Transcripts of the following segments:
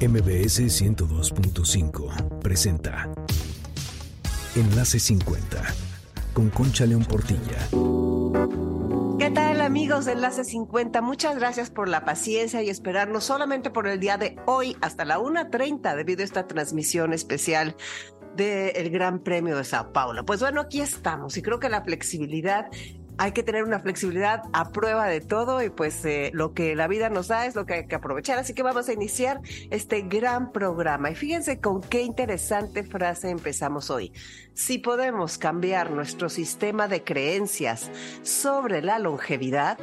MBS 102.5 presenta Enlace 50 con Concha León Portilla. ¿Qué tal amigos de Enlace 50? Muchas gracias por la paciencia y esperarnos solamente por el día de hoy hasta la 1.30 debido a esta transmisión especial del Gran Premio de Sao Paulo. Pues bueno, aquí estamos y creo que la flexibilidad hay que tener una flexibilidad a prueba de todo y pues eh, lo que la vida nos da es lo que hay que aprovechar. Así que vamos a iniciar este gran programa. Y fíjense con qué interesante frase empezamos hoy. Si podemos cambiar nuestro sistema de creencias sobre la longevidad,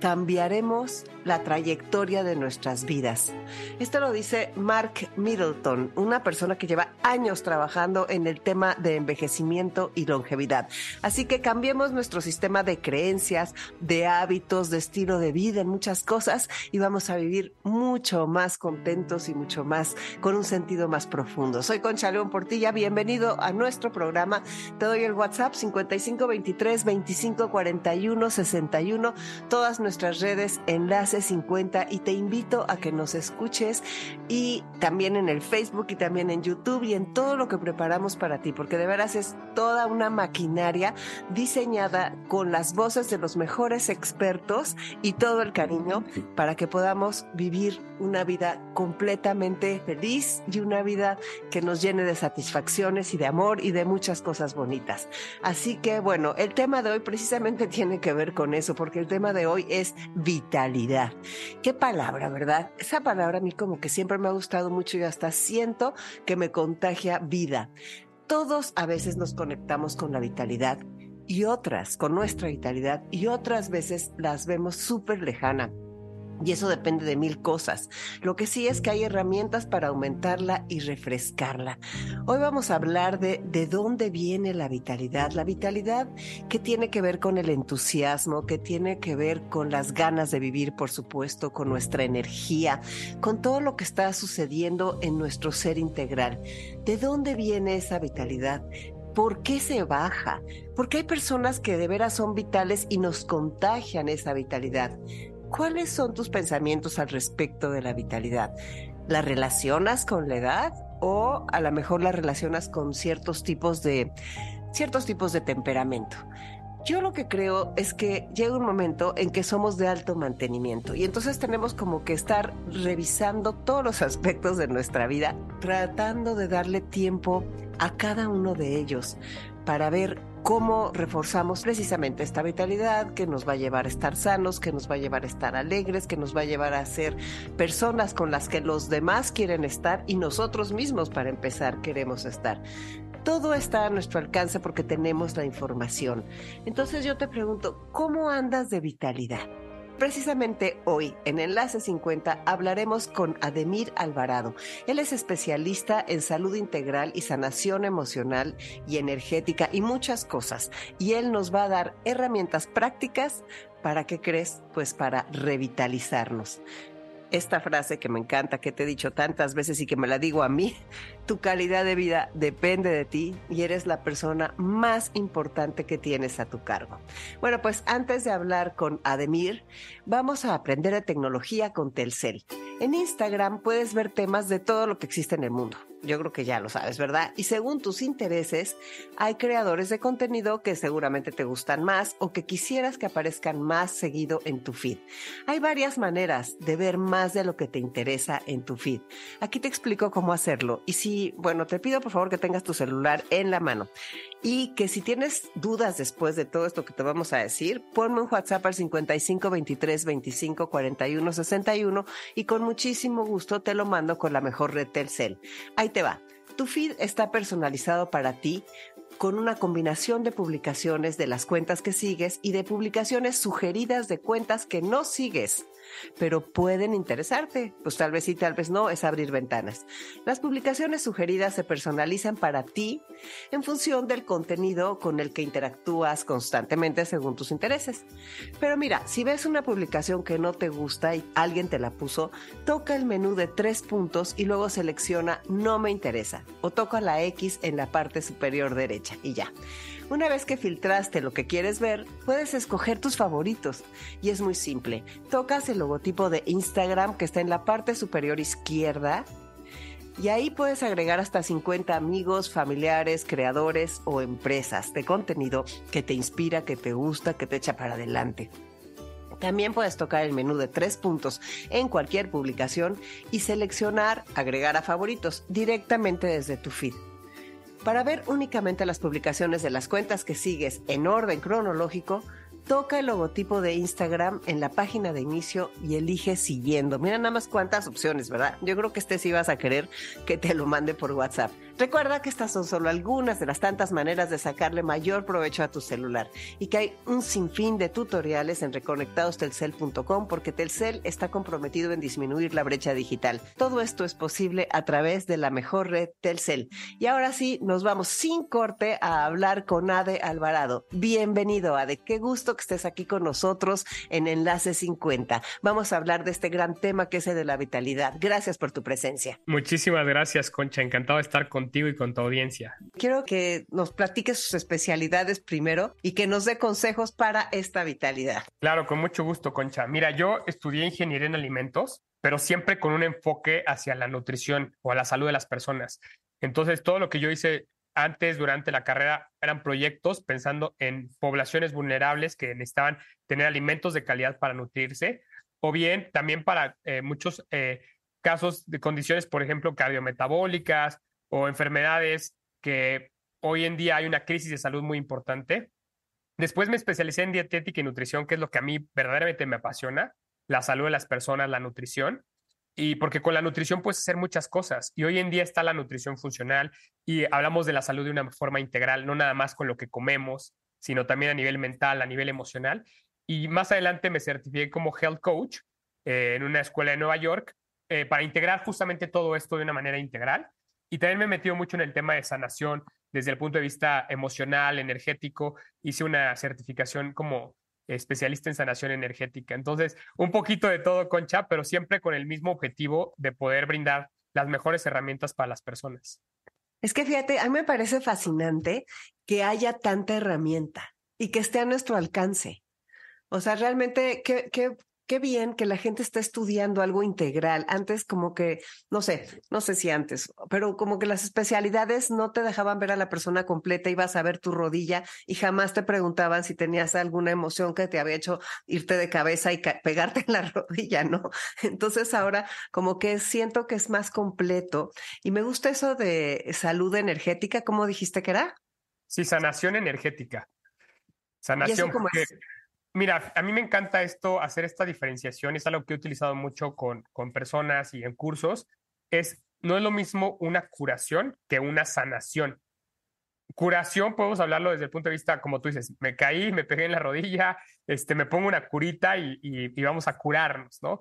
cambiaremos la trayectoria de nuestras vidas. Esto lo dice Mark Middleton, una persona que lleva años trabajando en el tema de envejecimiento y longevidad. Así que cambiemos nuestro sistema de creencias, de hábitos, de estilo de vida, en muchas cosas y vamos a vivir mucho más contentos y mucho más con un sentido más profundo. Soy Concha León Portilla, bienvenido a nuestro programa. Te doy el WhatsApp 5523 2541 61, todas nuestras redes enlaces 50 y te invito a que nos escuches y también en el Facebook y también en YouTube y en todo lo que preparamos para ti, porque de veras es toda una maquinaria diseñada con las voces de los mejores expertos y todo el cariño para que podamos vivir una vida completamente feliz y una vida que nos llene de satisfacciones y de amor y de muchas cosas bonitas. Así que bueno, el tema de hoy precisamente tiene que ver con eso, porque el tema de hoy es vitalidad. Qué palabra, ¿verdad? Esa palabra a mí como que siempre me ha gustado mucho y hasta siento que me contagia vida. Todos a veces nos conectamos con la vitalidad y otras con nuestra vitalidad y otras veces las vemos súper lejana. Y eso depende de mil cosas. Lo que sí es que hay herramientas para aumentarla y refrescarla. Hoy vamos a hablar de de dónde viene la vitalidad. La vitalidad que tiene que ver con el entusiasmo, que tiene que ver con las ganas de vivir, por supuesto, con nuestra energía, con todo lo que está sucediendo en nuestro ser integral. ¿De dónde viene esa vitalidad? ¿Por qué se baja? Porque hay personas que de veras son vitales y nos contagian esa vitalidad. ¿Cuáles son tus pensamientos al respecto de la vitalidad? ¿La relacionas con la edad o a lo mejor la relacionas con ciertos tipos de ciertos tipos de temperamento? Yo lo que creo es que llega un momento en que somos de alto mantenimiento y entonces tenemos como que estar revisando todos los aspectos de nuestra vida, tratando de darle tiempo a cada uno de ellos para ver cómo reforzamos precisamente esta vitalidad que nos va a llevar a estar sanos, que nos va a llevar a estar alegres, que nos va a llevar a ser personas con las que los demás quieren estar y nosotros mismos para empezar queremos estar. Todo está a nuestro alcance porque tenemos la información. Entonces yo te pregunto, ¿cómo andas de vitalidad? Precisamente hoy, en Enlace 50, hablaremos con Ademir Alvarado. Él es especialista en salud integral y sanación emocional y energética y muchas cosas. Y él nos va a dar herramientas prácticas para, ¿qué crees? Pues para revitalizarnos esta frase que me encanta, que te he dicho tantas veces y que me la digo a mí, tu calidad de vida depende de ti y eres la persona más importante que tienes a tu cargo. Bueno, pues antes de hablar con Ademir, vamos a aprender de tecnología con Telcel. En Instagram puedes ver temas de todo lo que existe en el mundo yo creo que ya lo sabes, ¿verdad? Y según tus intereses, hay creadores de contenido que seguramente te gustan más o que quisieras que aparezcan más seguido en tu feed. Hay varias maneras de ver más de lo que te interesa en tu feed. Aquí te explico cómo hacerlo. Y si, bueno, te pido por favor que tengas tu celular en la mano. Y que si tienes dudas después de todo esto que te vamos a decir, ponme un WhatsApp al 55 23 25 41 61 y con muchísimo gusto te lo mando con la mejor red Telcel. Ahí te va. Tu feed está personalizado para ti con una combinación de publicaciones de las cuentas que sigues y de publicaciones sugeridas de cuentas que no sigues pero pueden interesarte. Pues tal vez sí, tal vez no, es abrir ventanas. Las publicaciones sugeridas se personalizan para ti en función del contenido con el que interactúas constantemente según tus intereses. Pero mira, si ves una publicación que no te gusta y alguien te la puso, toca el menú de tres puntos y luego selecciona no me interesa o toca la X en la parte superior derecha y ya. Una vez que filtraste lo que quieres ver, puedes escoger tus favoritos y es muy simple. Tocas el logotipo de Instagram que está en la parte superior izquierda Y ahí puedes agregar hasta 50 amigos, familiares, creadores o empresas de contenido que te inspira, que te gusta, que te echa para adelante. También puedes tocar el menú de tres puntos en cualquier publicación y seleccionar agregar a favoritos directamente desde tu feed. Para ver únicamente las publicaciones de las cuentas que sigues en orden cronológico, toca el logotipo de Instagram en la página de inicio y elige siguiendo. Mira nada más cuántas opciones, ¿verdad? Yo creo que este sí vas a querer que te lo mande por WhatsApp. Recuerda que estas son solo algunas de las tantas maneras de sacarle mayor provecho a tu celular y que hay un sinfín de tutoriales en reconectadostelcel.com porque Telcel está comprometido en disminuir la brecha digital. Todo esto es posible a través de la mejor red Telcel. Y ahora sí, nos vamos sin corte a hablar con Ade Alvarado. Bienvenido, Ade. Qué gusto que estés aquí con nosotros en Enlace 50. Vamos a hablar de este gran tema que es el de la vitalidad. Gracias por tu presencia. Muchísimas gracias, Concha. Encantado de estar con contigo y con tu audiencia. Quiero que nos platiques sus especialidades primero y que nos dé consejos para esta vitalidad. Claro, con mucho gusto, Concha. Mira, yo estudié ingeniería en alimentos, pero siempre con un enfoque hacia la nutrición o a la salud de las personas. Entonces, todo lo que yo hice antes, durante la carrera, eran proyectos pensando en poblaciones vulnerables que necesitaban tener alimentos de calidad para nutrirse, o bien también para eh, muchos eh, casos de condiciones, por ejemplo, cardiometabólicas o enfermedades que hoy en día hay una crisis de salud muy importante. Después me especialicé en dietética y nutrición, que es lo que a mí verdaderamente me apasiona, la salud de las personas, la nutrición. Y porque con la nutrición puedes hacer muchas cosas. Y hoy en día está la nutrición funcional y hablamos de la salud de una forma integral, no nada más con lo que comemos, sino también a nivel mental, a nivel emocional. Y más adelante me certifiqué como health coach eh, en una escuela de Nueva York eh, para integrar justamente todo esto de una manera integral. Y también me he metido mucho en el tema de sanación desde el punto de vista emocional, energético. Hice una certificación como especialista en sanación energética. Entonces, un poquito de todo, Concha, pero siempre con el mismo objetivo de poder brindar las mejores herramientas para las personas. Es que fíjate, a mí me parece fascinante que haya tanta herramienta y que esté a nuestro alcance. O sea, realmente, qué, qué, qué bien que la gente está estudiando algo integral. Antes como que, no sé, no sé si antes, pero como que las especialidades no te dejaban ver a la persona completa, ibas a ver tu rodilla y jamás te preguntaban si tenías alguna emoción que te había hecho irte de cabeza y pegarte en la rodilla, ¿no? Entonces ahora como que siento que es más completo y me gusta eso de salud energética, ¿cómo dijiste que era? Sí, sanación energética. Sanación. porque... Mira, a mí me encanta esto, hacer esta diferenciación, es algo que he utilizado mucho con, con personas y en cursos, es, no es lo mismo una curación que una sanación. Curación, podemos hablarlo desde el punto de vista, como tú dices, me caí, me pegué en la rodilla, este, me pongo una curita y, y, vamos a curarnos, ¿no?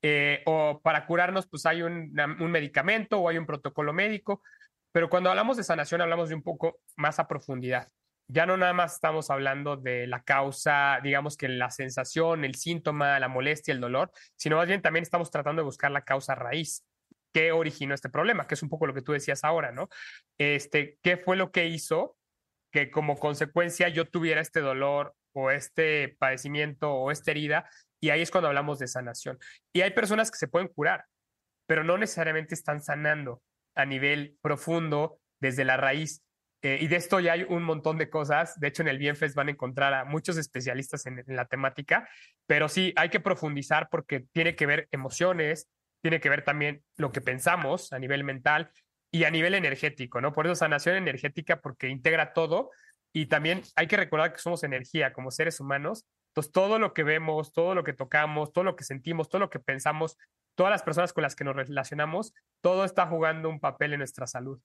Eh, o para curarnos, pues hay un, un medicamento o hay un protocolo médico, pero cuando hablamos de sanación hablamos de un poco más a profundidad ya no nada más estamos hablando de la causa, digamos que la sensación, el síntoma, la molestia, el dolor, sino más bien también estamos tratando de buscar la causa raíz. ¿Qué originó este problema? Que es un poco lo que tú decías ahora, ¿no? Este, ¿Qué fue lo que hizo que como consecuencia yo tuviera este dolor o este padecimiento o esta herida? Y ahí es cuando hablamos de sanación. Y hay personas que se pueden curar, pero no necesariamente están sanando a nivel profundo desde la raíz eh, y de esto ya hay un montón de cosas. De hecho, en el Bienfest van a encontrar a muchos especialistas en, la temática, pero sí hay que profundizar porque tiene que ver emociones, tiene que ver también lo que pensamos a nivel mental y a nivel energético, ¿no? Por eso sanación energética, porque integra todo y también hay que recordar que somos energía como seres humanos. Entonces, todo lo que vemos, todo lo que tocamos, todo lo que sentimos, todo lo que pensamos, todas las personas con las que nos relacionamos, todo está jugando un papel en nuestra salud.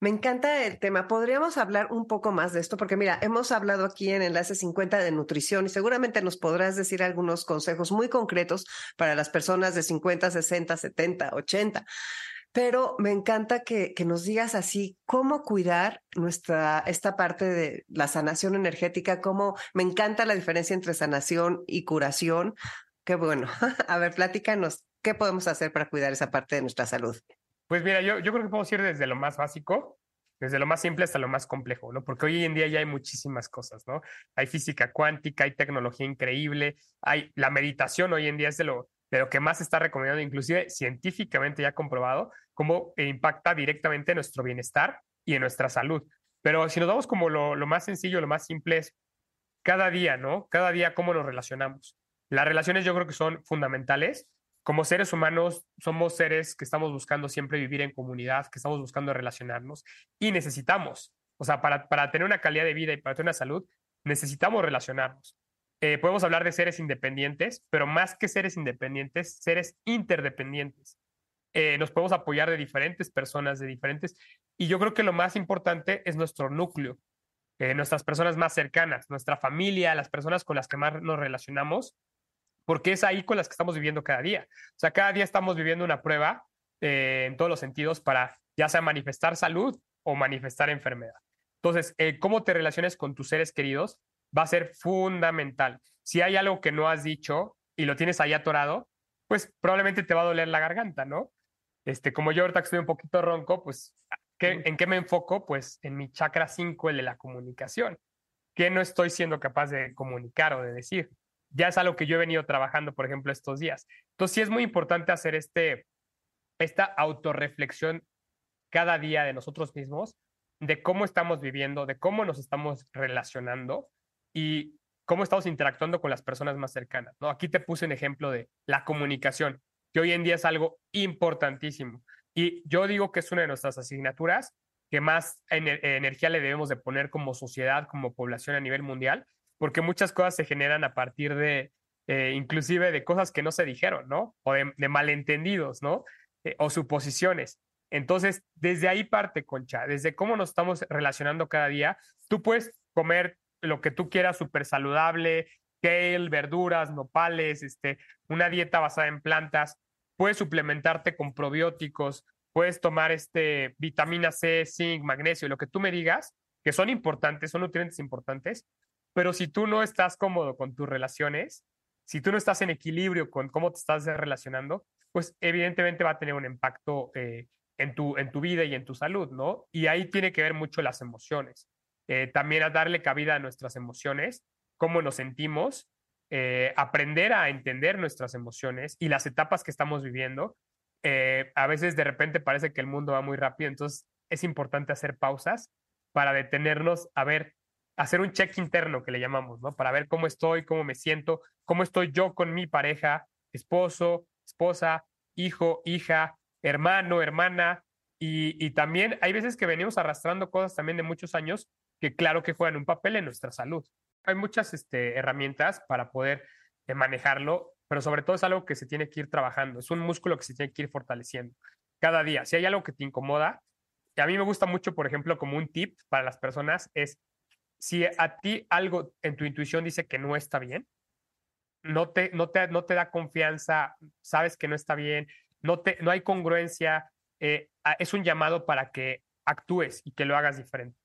Me encanta el tema. Podríamos hablar un poco más de esto, porque mira, hemos hablado aquí en Enlace 50 de nutrición y seguramente nos podrás decir algunos consejos muy concretos para las personas de 50, 60, 70, 80. Pero me encanta que, que nos digas así cómo cuidar nuestra, esta parte de la sanación energética, cómo me encanta la diferencia entre sanación y curación. Qué bueno. A ver, platícanos, ¿qué podemos hacer para cuidar esa parte de nuestra salud? Pues mira, yo, yo creo que podemos ir desde lo más básico, desde lo más simple hasta lo más complejo, ¿no? Porque hoy en día ya hay muchísimas cosas, ¿no? Hay física cuántica, hay tecnología increíble, hay la meditación hoy en día es de lo, de lo que más está recomendando, inclusive científicamente ya comprobado, cómo impacta directamente en nuestro bienestar y en nuestra salud. Pero si nos vamos como lo, lo más sencillo, lo más simple es cada día, ¿no? Cada día cómo nos relacionamos. Las relaciones yo creo que son fundamentales. Como seres humanos somos seres que estamos buscando siempre vivir en comunidad, que estamos buscando relacionarnos y necesitamos, o sea, para, para tener una calidad de vida y para tener una salud, necesitamos relacionarnos. Eh, podemos hablar de seres independientes, pero más que seres independientes, seres interdependientes. Eh, nos podemos apoyar de diferentes personas, de diferentes, y yo creo que lo más importante es nuestro núcleo, eh, nuestras personas más cercanas, nuestra familia, las personas con las que más nos relacionamos, porque es ahí con las que estamos viviendo cada día. O sea, cada día estamos viviendo una prueba en todos los sentidos para ya sea manifestar salud o manifestar enfermedad. Entonces, cómo te relaciones con tus seres queridos va a ser fundamental. Si hay algo que no has dicho y lo tienes ahí atorado, pues probablemente te va a doler la garganta, ¿no? Este, como yo ahorita estoy un poquito ronco, pues, ¿en qué me enfoco? Pues en mi chakra 5, el de la comunicación. ¿Qué no estoy siendo capaz de comunicar o de decir? Ya es algo que yo he venido trabajando, por ejemplo, estos días. Entonces, sí es muy importante hacer este, esta autorreflexión cada día de nosotros mismos, de cómo estamos viviendo, de cómo nos estamos relacionando y cómo estamos interactuando con las personas más cercanas. ¿no? Aquí te puse un ejemplo de la comunicación, que hoy en día es algo importantísimo. Y yo digo que es una de nuestras asignaturas que más energía le debemos de poner como sociedad, como población a nivel mundial, porque muchas cosas se generan a partir de, eh, inclusive de cosas que no se dijeron, ¿no? O de, malentendidos, ¿no? Eh, o suposiciones. Entonces, desde ahí parte, Concha, desde cómo nos estamos relacionando cada día. Tú puedes comer lo que tú quieras, súper saludable, kale, verduras, nopales, este, una dieta basada en plantas. Puedes suplementarte con probióticos, puedes tomar este, vitamina C, zinc, magnesio, lo que tú me digas, que son importantes, son nutrientes importantes, pero si tú no estás cómodo con tus relaciones, si tú no estás en equilibrio con cómo te estás relacionando, pues evidentemente va a tener un impacto eh, en, tu, en tu vida y en tu salud, ¿no? Y ahí tiene que ver mucho las emociones. Eh, también a darle cabida a nuestras emociones, cómo nos sentimos, eh, aprender a entender nuestras emociones y las etapas que estamos viviendo. A veces de repente parece que el mundo va muy rápido, entonces es importante hacer pausas para detenernos a ver, hacer un check interno que le llamamos. Para ver cómo estoy, cómo me siento, cómo estoy yo con mi pareja, esposo, esposa, hijo, hija, hermano, hermana. Y, también hay veces que venimos arrastrando cosas también de muchos años que claro que juegan un papel en nuestra salud. Hay muchas este, herramientas para poder eh, manejarlo, pero sobre todo es algo que se tiene que ir trabajando, es un músculo que se tiene que ir fortaleciendo cada día. Si hay algo que te incomoda, a mí me gusta mucho, por ejemplo, como un tip para las personas, es si a ti algo en tu intuición dice que no está bien, no te, no te, no te da confianza, sabes que no está bien, no, te, no hay congruencia, eh, es un llamado para que actúes y que lo hagas diferente.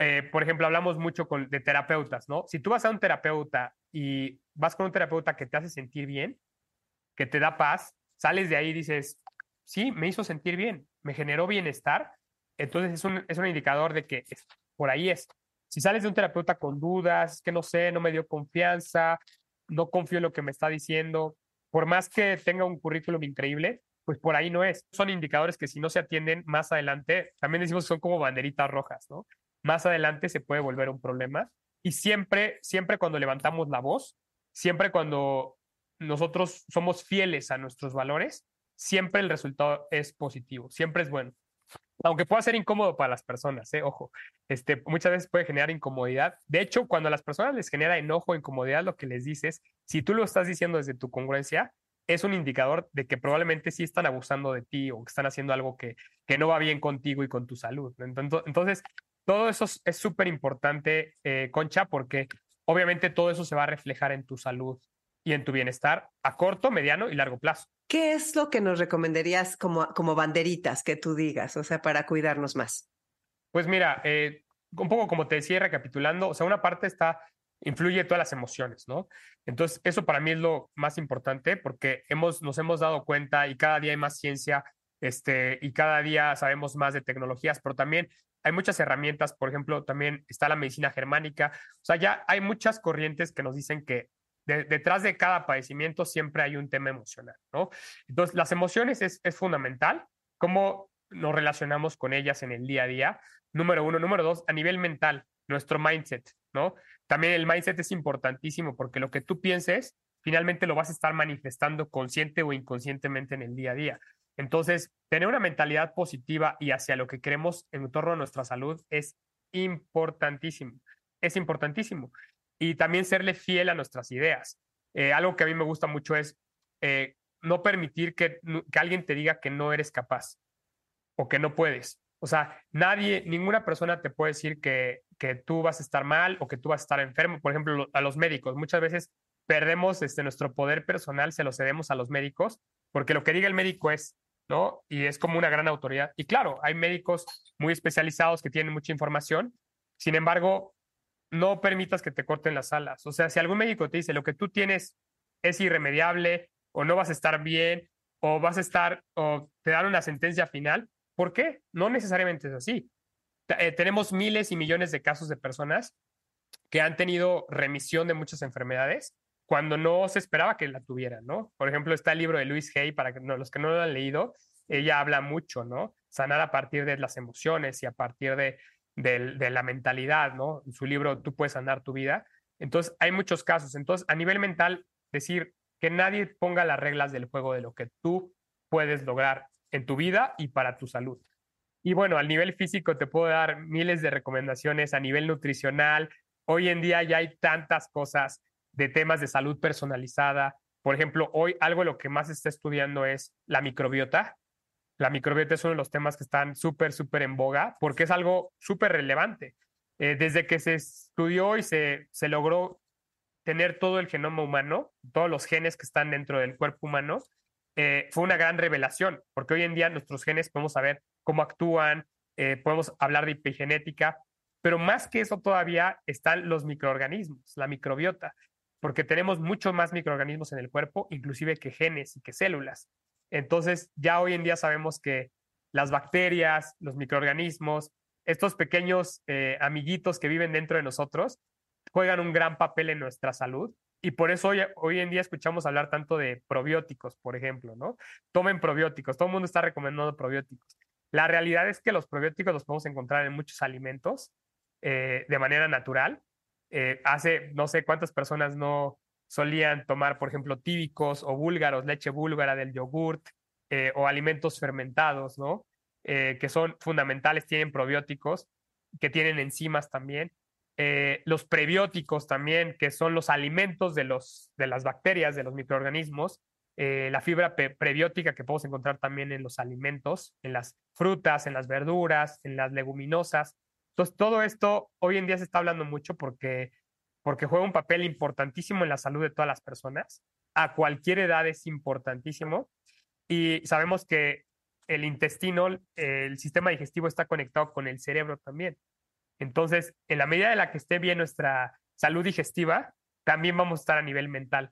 Eh, por ejemplo, hablamos mucho con, de terapeutas, ¿no? Si tú vas a un terapeuta y vas con un terapeuta que te hace sentir bien, que te da paz, sales de ahí y dices, sí, me hizo sentir bien, me generó bienestar, entonces es un, es un indicador de que por ahí es. Si sales de un terapeuta con dudas, que no sé, no me dio confianza, no confío en lo que me está diciendo, por más que tenga un currículum increíble, pues por ahí no es. Son indicadores que si no se atienden más adelante, también decimos que son como banderitas rojas, ¿no? más adelante se puede volver un problema. Y siempre, siempre cuando levantamos la voz, siempre cuando nosotros somos fieles a nuestros valores, siempre el resultado es positivo, siempre es bueno. Aunque pueda ser incómodo para las personas, ¿eh? ojo, este, muchas veces puede generar incomodidad. De hecho, cuando a las personas les genera enojo o incomodidad, lo que les dices, si tú lo estás diciendo desde tu congruencia, es un indicador de que probablemente sí están abusando de ti o que están haciendo algo que, que no va bien contigo y con tu salud. Entonces, todo eso es súper importante, eh, Concha, porque obviamente todo eso se va a reflejar en tu salud y en tu bienestar a corto, mediano y largo plazo. ¿Qué es lo que nos recomendarías como, como banderitas que tú digas, o sea, para cuidarnos más? Pues mira, eh, un poco como te decía, recapitulando, o sea, una parte está, influye todas las emociones, ¿no? Entonces, eso para mí es lo más importante porque hemos, nos hemos dado cuenta y cada día hay más ciencia este, y cada día sabemos más de tecnologías, pero también hay muchas herramientas, por ejemplo, también está la medicina germánica, o sea, ya hay muchas corrientes que nos dicen que detrás de cada padecimiento siempre hay un tema emocional, ¿no? Entonces, las emociones es, es fundamental, cómo nos relacionamos con ellas en el día a día, número uno. Número dos, a nivel mental, nuestro mindset, ¿no? También el mindset es importantísimo porque lo que tú pienses, finalmente lo vas a estar manifestando consciente o inconscientemente en el día a día. Entonces, tener una mentalidad positiva y hacia lo que queremos en torno a nuestra salud es importantísimo. Es importantísimo. Y también serle fiel a nuestras ideas. Eh, algo que a mí me gusta mucho es eh, no permitir que, que alguien te diga que no eres capaz o que no puedes. O sea, nadie, ninguna persona te puede decir que, que tú vas a estar mal o que tú vas a estar enfermo. Por ejemplo, a los médicos. Muchas veces perdemos este, nuestro poder personal, se lo cedemos a los médicos, porque lo que diga el médico es, ¿no? Y es como una gran autoridad. Y claro, hay médicos muy especializados que tienen mucha información. Sin embargo, no permitas que te corten las alas. O sea, si algún médico te dice lo que tú tienes es irremediable o no vas a estar bien o vas a estar o te dan una sentencia final, ¿Por qué? No necesariamente es así. Eh, tenemos miles y millones de casos de personas que han tenido remisión de muchas enfermedades cuando no se esperaba que la tuvieran, ¿no? Por ejemplo, está el libro de Luis Hay, para que, los que no lo han leído, ella habla mucho, ¿no? Sanar a partir de las emociones y a partir de, de la mentalidad, ¿no? En su libro Tú puedes sanar tu vida. Entonces, hay muchos casos. Entonces, a nivel mental, decir que nadie ponga las reglas del juego de lo que tú puedes lograr en tu vida y para tu salud. Y bueno, al nivel físico te puedo dar miles de recomendaciones, a nivel nutricional. Hoy en día ya hay tantas cosas de temas de salud personalizada. Por ejemplo, hoy algo lo que más está estudiando es la microbiota. La microbiota es uno de los temas que están súper, súper en boga porque es algo súper relevante. Eh, desde que se estudió y se, se logró tener todo el genoma humano, todos los genes que están dentro del cuerpo humano, eh, fue una gran revelación, porque hoy en día nuestros genes podemos saber cómo actúan, eh, podemos hablar de epigenética, pero más que eso todavía están los microorganismos, la microbiota, porque tenemos muchos más microorganismos en el cuerpo, inclusive que genes y que células. Entonces, ya hoy en día sabemos que las bacterias, los microorganismos, estos pequeños eh, amiguitos que viven dentro de nosotros, juegan un gran papel en nuestra salud y por eso hoy, hoy en día escuchamos hablar tanto de probióticos, por ejemplo, ¿no? Tomen probióticos, todo el mundo está recomendando probióticos. La realidad es que los probióticos los podemos encontrar en muchos alimentos eh, de manera natural. Eh, hace no sé cuántas personas no solían tomar, por ejemplo, tíbicos o búlgaros, leche búlgara del yogurt eh, o alimentos fermentados, ¿no? que son fundamentales, tienen probióticos, que tienen enzimas también. Eh, los prebióticos también, que son los alimentos de, los, de las bacterias, de los microorganismos, eh, la fibra prebiótica que podemos encontrar también en los alimentos, en las frutas, en las verduras, en las leguminosas. Entonces, todo esto hoy en día se está hablando mucho porque, porque juega un papel importantísimo en la salud de todas las personas. A cualquier edad es importantísimo. Y sabemos que el intestino, el sistema digestivo está conectado con el cerebro también. Entonces, en la medida de la que esté bien nuestra salud digestiva, también vamos a estar a nivel mental.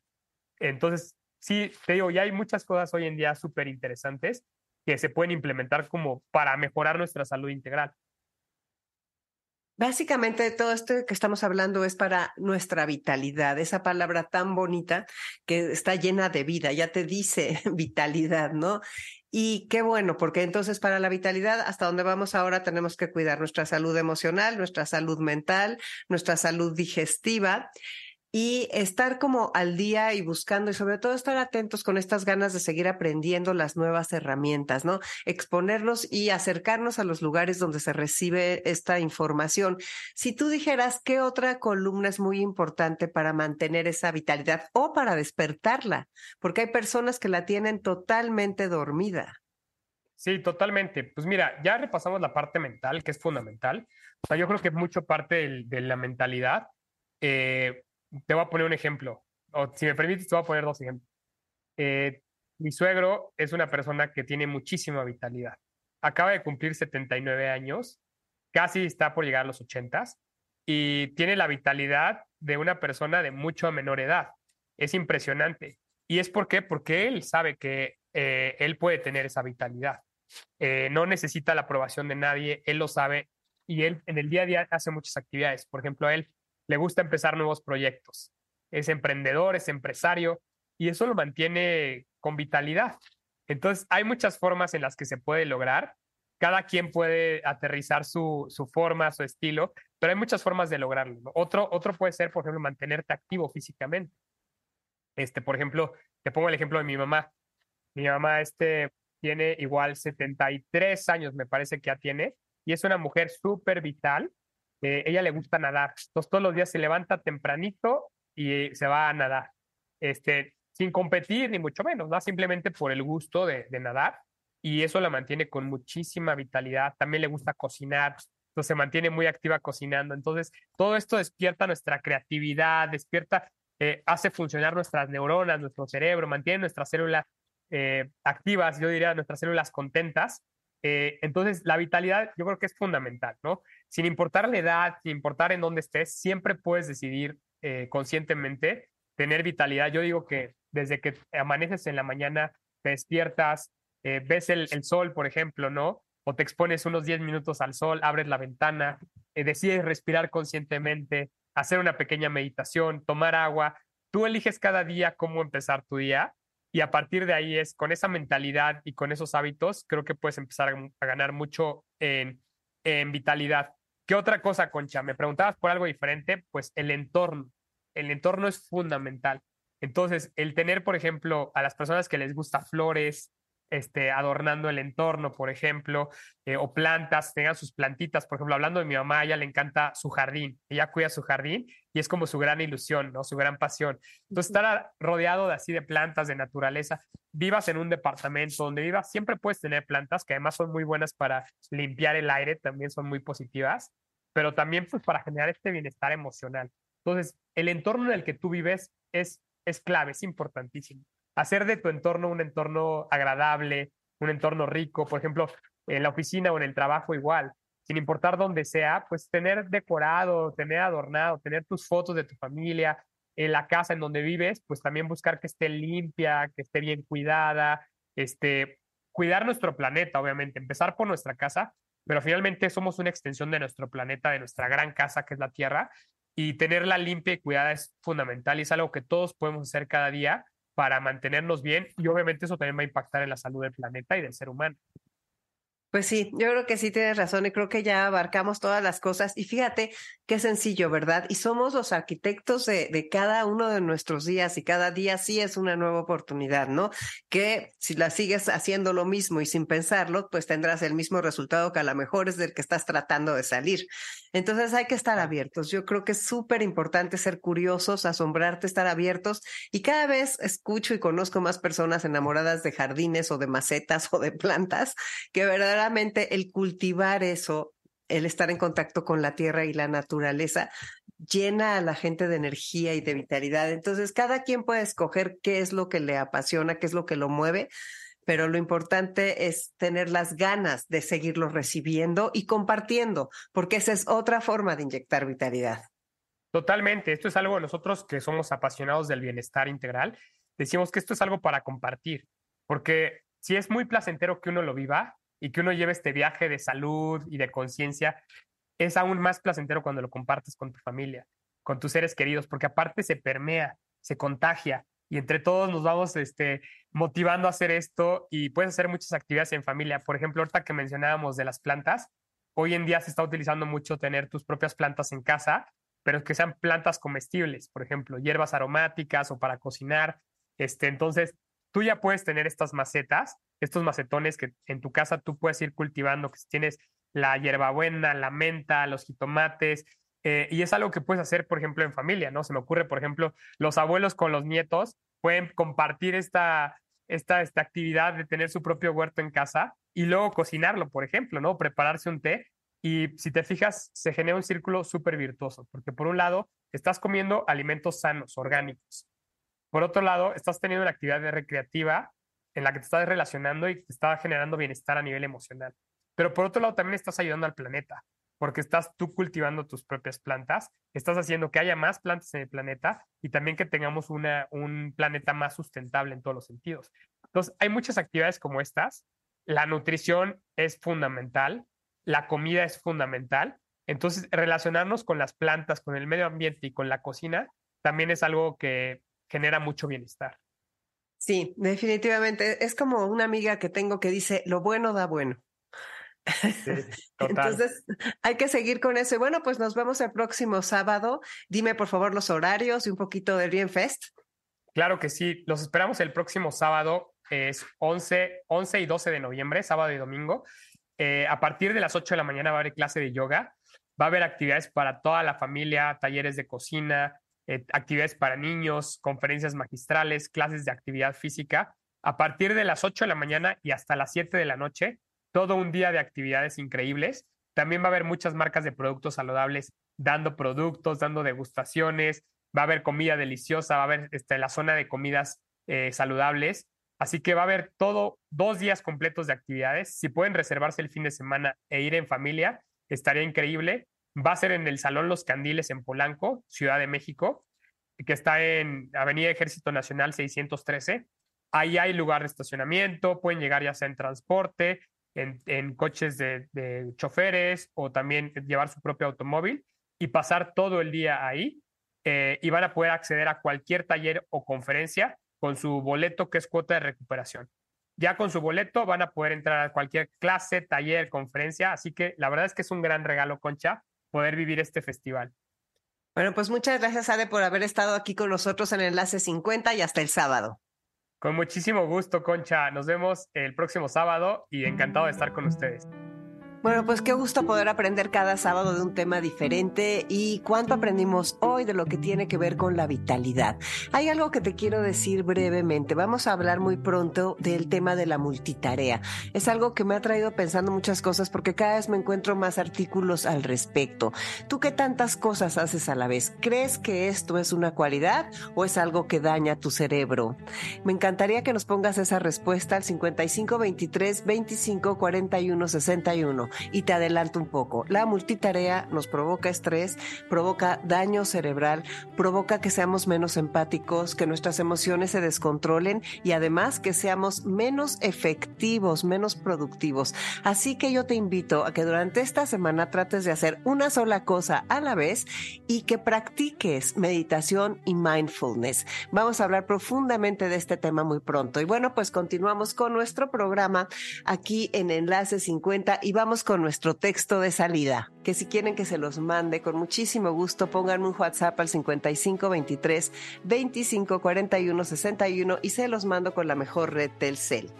Entonces, sí, te digo, ya hay muchas cosas hoy en día súper interesantes que se pueden implementar como para mejorar nuestra salud integral. Básicamente todo esto que estamos hablando es para nuestra vitalidad, esa palabra tan bonita que está llena de vida, ya te dice vitalidad, ¿no? Y qué bueno, porque entonces para la vitalidad, hasta donde vamos ahora, tenemos que cuidar nuestra salud emocional, nuestra salud mental, nuestra salud digestiva y estar como al día y buscando y sobre todo estar atentos con estas ganas de seguir aprendiendo las nuevas herramientas, ¿no? Exponernos y acercarnos a los lugares donde se recibe esta información. Si tú dijeras qué otra columna es muy importante para mantener esa vitalidad o para despertarla, porque hay personas que la tienen totalmente dormida. Sí, totalmente. Pues mira, ya repasamos la parte mental, que es fundamental. O sea, yo creo que mucho parte de, la mentalidad. Eh, te voy a poner un ejemplo, o si me permites, te voy a poner dos ejemplos. Eh, mi suegro es una persona que tiene muchísima vitalidad. Acaba de cumplir 79 años, casi está por llegar a los 80 y tiene la vitalidad de una persona de mucho menor edad. Es impresionante. ¿Y es por qué? Porque él sabe que eh, él puede tener esa vitalidad. Eh, no necesita la aprobación de nadie, él lo sabe y él en el día a día hace muchas actividades. Por ejemplo, él le gusta empezar nuevos proyectos. es emprendedor, es empresario, y eso lo mantiene con vitalidad. Entonces, hay muchas formas en las que se puede lograr. Cada quien puede aterrizar su, su forma, su estilo, pero hay muchas formas de lograrlo. Otro, otro puede ser, por ejemplo, mantenerte activo físicamente. Este, por ejemplo, te pongo el ejemplo de mi mamá. Mi mamá este, tiene igual 73 años, me parece que ya tiene, y es una mujer súper vital. Eh, ella le gusta nadar. Entonces, todos los días se levanta tempranito y se va a nadar. Este, sin competir ni mucho menos, ¿no? Simplemente por el gusto de, nadar y eso la mantiene con muchísima vitalidad. También le gusta cocinar, entonces se mantiene muy activa cocinando. Entonces, todo esto despierta nuestra creatividad, despierta, eh, hace funcionar nuestras neuronas, nuestro cerebro, mantiene nuestras células eh, activas, yo diría nuestras células contentas. Entonces, la vitalidad yo creo que es fundamental, ¿no? Sin importar la edad, sin importar en dónde estés, siempre puedes decidir conscientemente tener vitalidad. Yo digo que desde que amaneces en la mañana, te despiertas, eh, ves el, sol, por ejemplo, ¿no? O te expones unos 10 minutos al sol, abres la ventana, eh, decides respirar conscientemente, hacer una pequeña meditación, tomar agua. Tú eliges cada día cómo empezar tu día y a partir de ahí es con esa mentalidad y con esos hábitos, creo que puedes empezar a, ganar mucho en vitalidad. ¿Qué otra cosa, Concha? Me preguntabas por algo diferente, pues el entorno. El entorno es fundamental. Entonces, el tener, por ejemplo, a las personas que les gusta flores, este, adornando el entorno, por ejemplo, eh, o plantas, tengan sus plantitas. Por ejemplo, hablando de mi mamá, a ella le encanta su jardín, ella cuida su jardín y es como su gran ilusión, ¿no? Su gran pasión. Entonces, estar rodeado de así de plantas, de naturaleza, vivas en un departamento donde vivas, siempre puedes tener plantas que además son muy buenas para limpiar el aire, también son muy positivas, pero también pues para generar este bienestar emocional. Entonces, el entorno en el que tú vives es es clave, es importantísimo. Hacer de tu entorno un entorno agradable, un entorno rico, por ejemplo, en la oficina o en el trabajo igual, sin importar dónde sea, pues tener decorado, tener adornado, tener tus fotos de tu familia, en la casa en donde vives, pues también buscar que esté limpia, que esté bien cuidada, este, cuidar nuestro planeta, obviamente, empezar por nuestra casa, pero finalmente somos una extensión de nuestro planeta, de nuestra gran casa que es la Tierra, y tenerla limpia y cuidada es fundamental y es algo que todos podemos hacer cada día para mantenernos bien y obviamente eso también va a impactar en la salud del planeta y del ser humano. Pues sí, yo creo que sí tienes razón y creo que ya abarcamos todas las cosas. Y fíjate qué sencillo, ¿verdad? Y somos los arquitectos de, de, cada uno de nuestros días y cada día sí es una nueva oportunidad, ¿no? Que si la sigues haciendo lo mismo y sin pensarlo, pues tendrás el mismo resultado que a lo mejor es del que estás tratando de salir. Entonces hay que estar abiertos. Yo creo que es súper importante ser curiosos, asombrarte, estar abiertos. Y cada vez escucho y conozco más personas enamoradas de jardines o de macetas o de plantas que verdaderamente el cultivar eso, el estar en contacto con la tierra y la naturaleza, llena a la gente de energía y de vitalidad. Entonces, cada quien puede escoger qué es lo que le apasiona, qué es lo que lo mueve, pero lo importante es tener las ganas de seguirlo recibiendo y compartiendo, porque esa es otra forma de inyectar vitalidad. Totalmente, esto es algo nosotros que somos apasionados del bienestar integral, decimos que esto es algo para compartir, porque si es muy placentero que uno lo viva, y que uno lleve este viaje de salud y de conciencia, es aún más placentero cuando lo compartes con tu familia, con tus seres queridos, porque aparte se permea, se contagia y entre todos nos vamos este, motivando a hacer esto y puedes hacer muchas actividades en familia. Por ejemplo, ahorita que mencionábamos de las plantas, hoy en día se está utilizando mucho tener tus propias plantas en casa, pero que sean plantas comestibles, por ejemplo, hierbas aromáticas o para cocinar. Este, entonces, tú ya puedes tener estas macetas, estos macetones que en tu casa tú puedes ir cultivando, que tienes la hierbabuena, la menta, los jitomates, eh, y es algo que puedes hacer, por ejemplo, en familia, ¿no? Se me ocurre, por ejemplo, los abuelos con los nietos pueden compartir esta, esta, esta actividad de tener su propio huerto en casa y luego cocinarlo, por ejemplo, ¿no? Prepararse un té. Y si te fijas, se genera un círculo súper virtuoso, porque por un lado, estás comiendo alimentos sanos, orgánicos. Por otro lado, estás teniendo una actividad recreativa en la que te estás relacionando y te está generando bienestar a nivel emocional. Pero por otro lado, también estás ayudando al planeta, porque estás tú cultivando tus propias plantas, estás haciendo que haya más plantas en el planeta y también que tengamos una, un planeta más sustentable en todos los sentidos. Entonces, hay muchas actividades como estas. La nutrición es fundamental, la comida es fundamental. Entonces, relacionarnos con las plantas, con el medio ambiente y con la cocina también es algo que genera mucho bienestar. Sí, definitivamente. Es como una amiga que tengo que dice, lo bueno da bueno. Entonces, hay que seguir con eso. Y bueno, pues nos vemos el próximo sábado. Dime, por favor, los horarios y un poquito del Bien Fest. Claro que sí. Los esperamos el próximo sábado. Es 11, 11 y 12 de noviembre, sábado y domingo. Eh, a partir de las 8 de la mañana va a haber clase de yoga. Va a haber actividades para toda la familia, talleres de cocina, eh, actividades para niños, conferencias magistrales, clases de actividad física. A partir de las 8 de la mañana y hasta las 7 de la noche todo un día de actividades increíbles. También va a haber muchas marcas de productos saludables dando productos, dando degustaciones, va a haber comida deliciosa, va a haber este, la zona de comidas eh, saludables. Así que va a haber todo dos días completos de actividades. Si pueden reservarse el fin de semana e ir en familia, estaría increíble. Va a ser en el Salón Los Candiles en Polanco, Ciudad de México, que está en Avenida Ejército Nacional 613. Ahí hay lugar de estacionamiento, pueden llegar ya sea en transporte, en, coches de, choferes o también llevar su propio automóvil y pasar todo el día ahí eh, y van a poder acceder a cualquier taller o conferencia con su boleto que es cuota de recuperación. Ya con su boleto van a poder entrar a cualquier clase, taller, conferencia, así que la verdad es que es un gran regalo, Concha, poder vivir este festival. Bueno, pues muchas gracias, Ade, por haber estado aquí con nosotros en Enlace 50 y hasta el sábado. Con muchísimo gusto, Concha. Nos vemos el próximo sábado y encantado de estar con ustedes. Bueno, pues qué gusto poder aprender cada sábado de un tema diferente y cuánto aprendimos hoy de lo que tiene que ver con la vitalidad. Hay algo que te quiero decir brevemente. Vamos a hablar muy pronto del tema de la multitarea. Es algo que me ha traído pensando muchas cosas porque cada vez me encuentro más artículos al respecto. ¿Tú qué tantas cosas haces a la vez? ¿Crees que esto es una cualidad o es algo que daña tu cerebro? Me encantaría que nos pongas esa respuesta al 5523 25 41 61 y te adelanto un poco. La multitarea nos provoca estrés, provoca daño cerebral, provoca que seamos menos empáticos, que nuestras emociones se descontrolen y además que seamos menos efectivos, menos productivos. Así que yo te invito a que durante esta semana trates de hacer una sola cosa a la vez y que practiques meditación y mindfulness. Vamos a hablar profundamente de este tema muy pronto. Y bueno, pues continuamos con nuestro programa aquí en Enlace 50 y vamos con nuestro texto de salida, que si quieren que se los mande con muchísimo gusto, pónganme un WhatsApp al 5523 2541 61 y se los mando con la mejor red Telcel.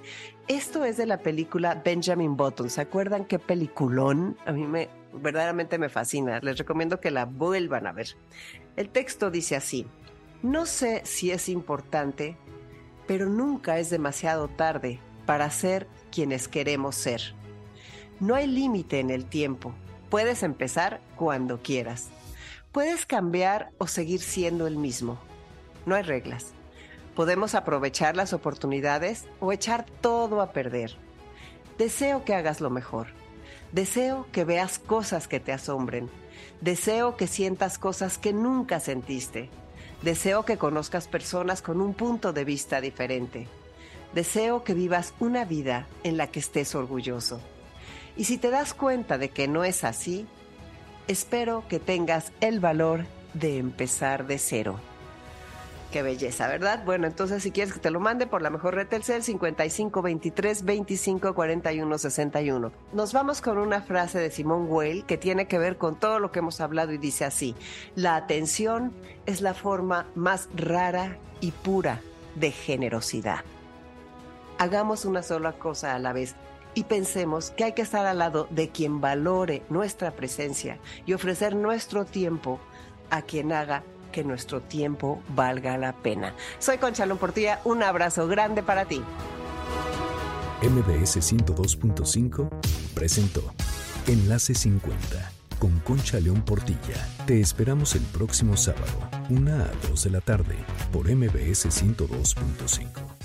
Esto es de la película Benjamin Button. ¿Se acuerdan qué peliculón? A mí me verdaderamente me fascina. Les recomiendo que la vuelvan a ver. El texto dice así: No sé si es importante, pero nunca es demasiado tarde para ser quienes queremos ser. No hay límite en el tiempo. Puedes empezar cuando quieras. Puedes cambiar o seguir siendo el mismo. No hay reglas. Podemos aprovechar las oportunidades o echar todo a perder. Deseo que hagas lo mejor. Deseo que veas cosas que te asombren. Deseo que sientas cosas que nunca sentiste. Deseo que conozcas personas con un punto de vista diferente. Deseo que vivas una vida en la que estés orgulloso. Y si te das cuenta de que no es así, espero que tengas el valor de empezar de cero. Qué belleza, ¿verdad? Bueno, entonces si quieres que te lo mande por la mejor red Telcel 55 23 25 41 61. Nos vamos con una frase de Simón Weil que tiene que ver con todo lo que hemos hablado y dice así: La atención es la forma más rara y pura de generosidad. Hagamos una sola cosa a la vez y pensemos que hay que estar al lado de quien valore nuestra presencia y ofrecer nuestro tiempo a quien haga que nuestro tiempo valga la pena. Soy Concha Portilla, un abrazo grande para ti. MBS 102.5 presentó Enlace 50 con Concha León Portilla. Te esperamos el próximo sábado, una a 2 de la tarde, por MBS 102.5.